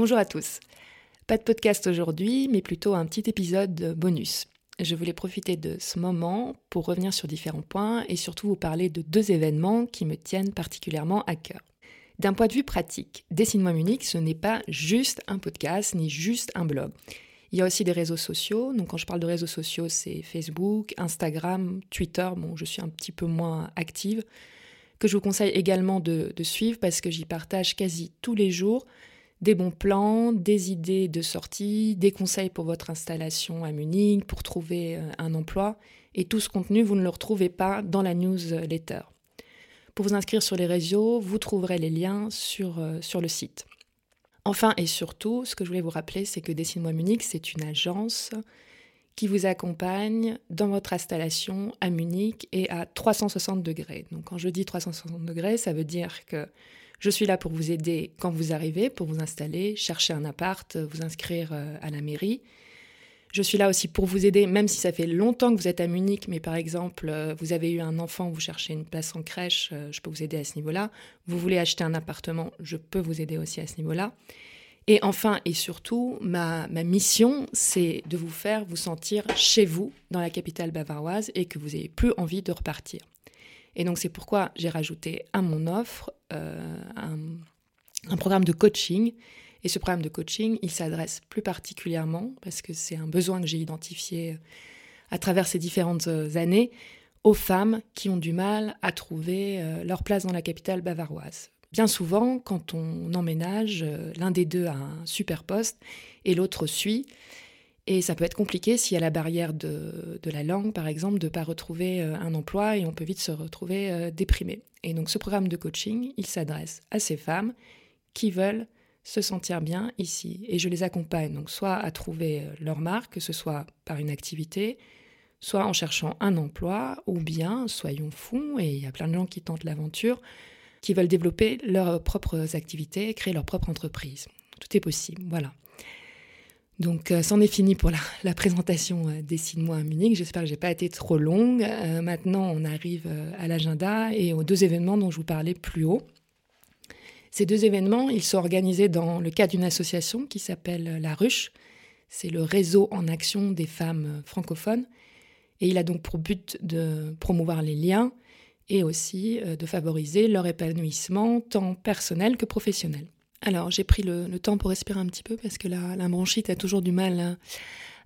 Bonjour à tous. Pas de podcast aujourd'hui, mais plutôt un petit épisode bonus. Je voulais profiter de ce moment pour revenir sur différents points et surtout vous parler de deux événements qui me tiennent particulièrement à cœur. D'un point de vue pratique, Dessine-moi Munich, ce n'est pas juste un podcast ni juste un blog. Il y a aussi des réseaux sociaux. Donc quand je parle de réseaux sociaux, c'est Facebook, Instagram, Twitter. Bon, je suis un petit peu moins active. Que je vous conseille également de, de suivre parce que j'y partage quasi tous les jours des bons plans, des idées de sortie, des conseils pour votre installation à Munich, pour trouver euh, un emploi. Et tout ce contenu, vous ne le retrouvez pas dans la newsletter. Pour vous inscrire sur les réseaux, vous trouverez les liens sur, euh, sur le site. Enfin et surtout, ce que je voulais vous rappeler, c'est que Dessine-moi Munich, c'est une agence qui vous accompagne dans votre installation à Munich et à 360 degrés. Donc quand je dis 360 degrés, ça veut dire que je suis là pour vous aider quand vous arrivez, pour vous installer, chercher un appart, vous inscrire euh, à la mairie. Je suis là aussi pour vous aider, même si ça fait longtemps que vous êtes à Munich, mais par exemple, euh, vous avez eu un enfant, vous cherchez une place en crèche, euh, je peux vous aider à ce niveau-là. Vous voulez acheter un appartement, je peux vous aider aussi à ce niveau-là. Et enfin et surtout, ma, ma mission, c'est de vous faire vous sentir chez vous, dans la capitale bavaroise, et que vous n'ayez plus envie de repartir. Et donc c'est pourquoi j'ai rajouté à mon offre euh, un, programme de coaching. Et ce programme de coaching, il s'adresse plus particulièrement, parce que c'est un besoin que j'ai identifié à travers ces différentes euh, années, aux femmes qui ont du mal à trouver euh, leur place dans la capitale bavaroise. Bien souvent, quand on emménage, l'un des deux a un super poste et l'autre suit. Et ça peut être compliqué s'il y a la barrière de, la langue, par exemple, de ne pas retrouver euh, un emploi et on peut vite se retrouver euh, déprimé. Et donc ce programme de coaching, il s'adresse à ces femmes qui veulent se sentir bien ici. Et je les accompagne donc soit à trouver euh, leur marque, que ce soit par une activité, soit en cherchant un emploi, ou bien, soyons fous, et il y a plein de gens qui tentent l'aventure, qui veulent développer leurs propres activités, créer leur propre entreprise. Tout est possible, voilà. Donc, euh, c'en est fini pour la, présentation euh, des six mois à Munich. J'espère que j'ai pas été trop longue. Euh, maintenant, on arrive à l'agenda et aux deux événements dont je vous parlais plus haut. Ces deux événements, ils sont organisés dans le cadre d'une association qui s'appelle La Ruche. C'est le réseau en action des femmes francophones. Et il a donc pour but de promouvoir les liens et aussi de favoriser leur épanouissement tant personnel que professionnel. Alors, j'ai pris le, temps pour respirer un petit peu parce que la, bronchite a toujours du mal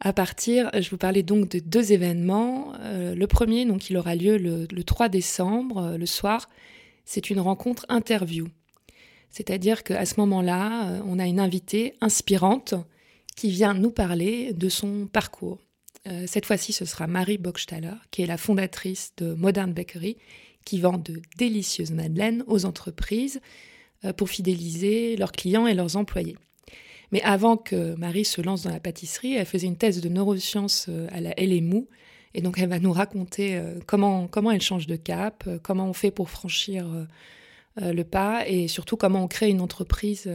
à, partir. Je vous parlais donc de deux événements. Euh, le premier, donc, il aura lieu le, 3 décembre, euh, le soir. C'est une rencontre interview. C'est-à-dire qu'à ce moment-là, euh, on a une invitée inspirante qui vient nous parler de son parcours. cette fois-ci, ce sera Marie Bockstaller, qui est la fondatrice de Modern Bakery, qui vend de délicieuses madeleines aux entreprises pour fidéliser leurs clients et leurs employés. Mais avant que Marie se lance dans la pâtisserie, elle faisait une thèse de neurosciences euh, à la LMU. Et donc, elle va nous raconter euh, comment, comment elle change de cap, comment on fait pour franchir le pas et surtout comment on crée une entreprise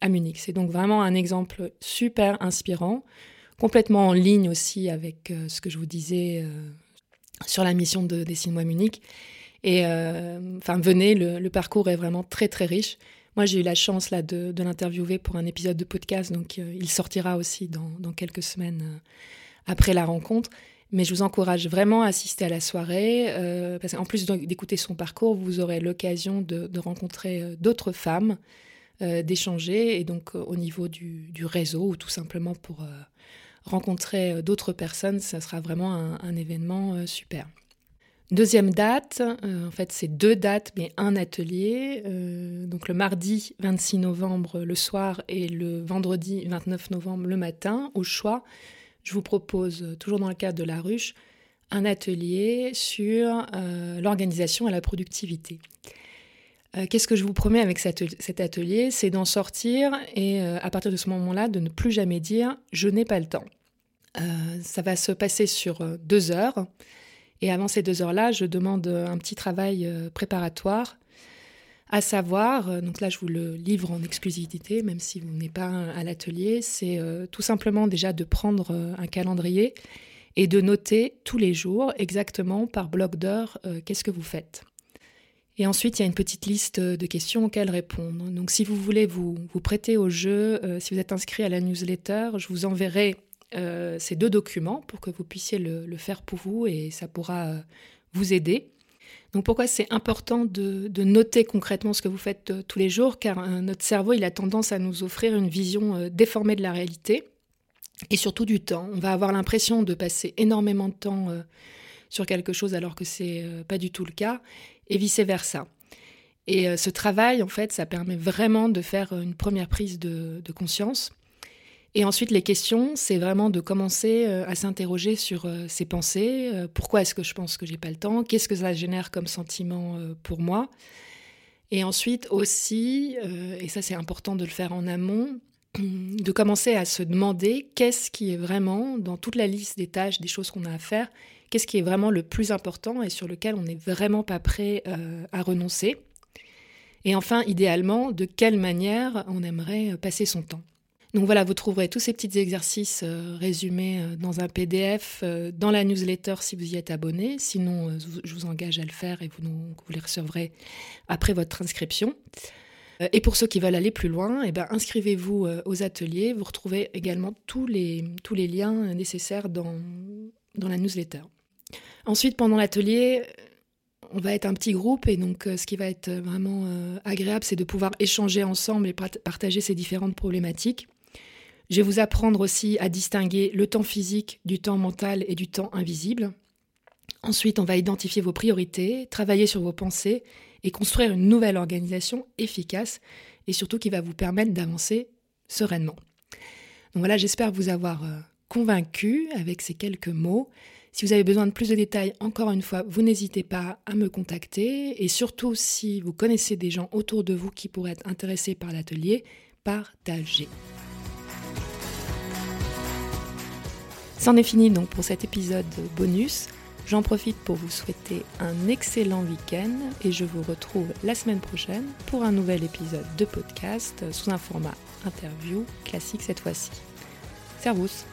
à Munich. C'est donc vraiment un exemple super inspirant, complètement en ligne aussi avec ce que je vous disais sur la mission de Dessine-moi Munich. Et euh, enfin, venez, le, parcours est vraiment très très riche. Moi, j'ai eu la chance là de, l'interviewer pour un épisode de podcast, donc euh, il sortira aussi dans, quelques semaines euh, après la rencontre. Mais je vous encourage vraiment à assister à la soirée, parce qu'en plus d'écouter son parcours, vous aurez l'occasion de, rencontrer d'autres femmes, d'échanger, et donc au niveau du, réseau, ou tout simplement pour rencontrer d'autres personnes, ça sera vraiment un événement super. Deuxième date, euh, en fait c'est deux dates mais un atelier, euh, donc le mardi 26 novembre le soir et le vendredi 29 novembre le matin, au choix, je vous propose, toujours dans le cadre de la ruche, un atelier sur euh, l'organisation et la productivité. Euh, qu'est-ce que je vous promets avec cet atelier C'est d'en sortir et euh, à partir de ce moment-là, de ne plus jamais dire je n'ai pas le temps. ça va se passer sur deux heures. Et avant ces deux heures-là, je demande un petit travail préparatoire à savoir, donc là je vous le livre en exclusivité, même si vous n'êtes pas à l'atelier, c'est tout simplement déjà de prendre un calendrier et de noter tous les jours exactement par bloc d'heures euh, qu'est-ce que vous faites. Et ensuite, il y a une petite liste de questions auxquelles répondre. Donc si vous voulez vous, vous prêter au jeu, euh, si vous êtes inscrit à la newsletter, je vous enverrai euh, ces deux documents pour que vous puissiez le, faire pour vous et ça pourra vous aider. Donc pourquoi c'est important de, noter concrètement ce que vous faites tous les jours? Car notre cerveau, il a tendance à nous offrir une vision déformée de la réalité et surtout du temps. On va avoir l'impression de passer énormément de temps euh, sur quelque chose alors que c'est euh, pas du tout le cas, et vice versa. Et euh, ce travail, en fait, ça permet vraiment de faire une première prise de, conscience. Et ensuite, les questions, c'est vraiment de commencer à s'interroger sur ses pensées. pourquoi est-ce que je pense que j'ai pas le temps Qu'est-ce que ça génère comme sentiment pour moi Et ensuite aussi, et ça c'est important de le faire en amont, de commencer à se demander qu'est-ce qui est vraiment, dans toute la liste des tâches, des choses qu'on a à faire, qu'est-ce qui est vraiment le plus important et sur lequel on n'est vraiment pas prêt euh, à renoncer. Et enfin, idéalement, de quelle manière on aimerait euh, passer son temps. Donc voilà, vous trouverez tous ces petits exercices euh, résumés dans un PDF, dans la newsletter si vous y êtes abonné. Sinon, je vous engage à le faire et vous, les recevrez après votre inscription. Euh, et pour ceux qui veulent aller plus loin, eh ben, inscrivez-vous euh, aux ateliers. Vous retrouvez également tous les, tous les liens nécessaires dans, dans la newsletter. Ensuite, pendant l'atelier, on va être un petit groupe et donc euh, ce qui va être vraiment agréable, c'est de pouvoir échanger ensemble et partager ces différentes problématiques. Je vais vous apprendre aussi à distinguer le temps physique du temps mental et du temps invisible. Ensuite, on va identifier vos priorités, travailler sur vos pensées et construire une nouvelle organisation efficace et surtout qui va vous permettre d'avancer sereinement. Donc voilà, j'espère vous avoir euh, convaincu avec ces quelques mots. Si vous avez besoin de plus de détails, encore une fois, vous n'hésitez pas à me contacter et surtout si vous connaissez des gens autour de vous qui pourraient être intéressés par l'atelier, partagez. C'en est fini donc pour cet épisode bonus. J'en profite pour vous souhaiter un excellent week-end et je vous retrouve la semaine prochaine pour un nouvel épisode de podcast sous un format interview classique cette fois-ci. Servus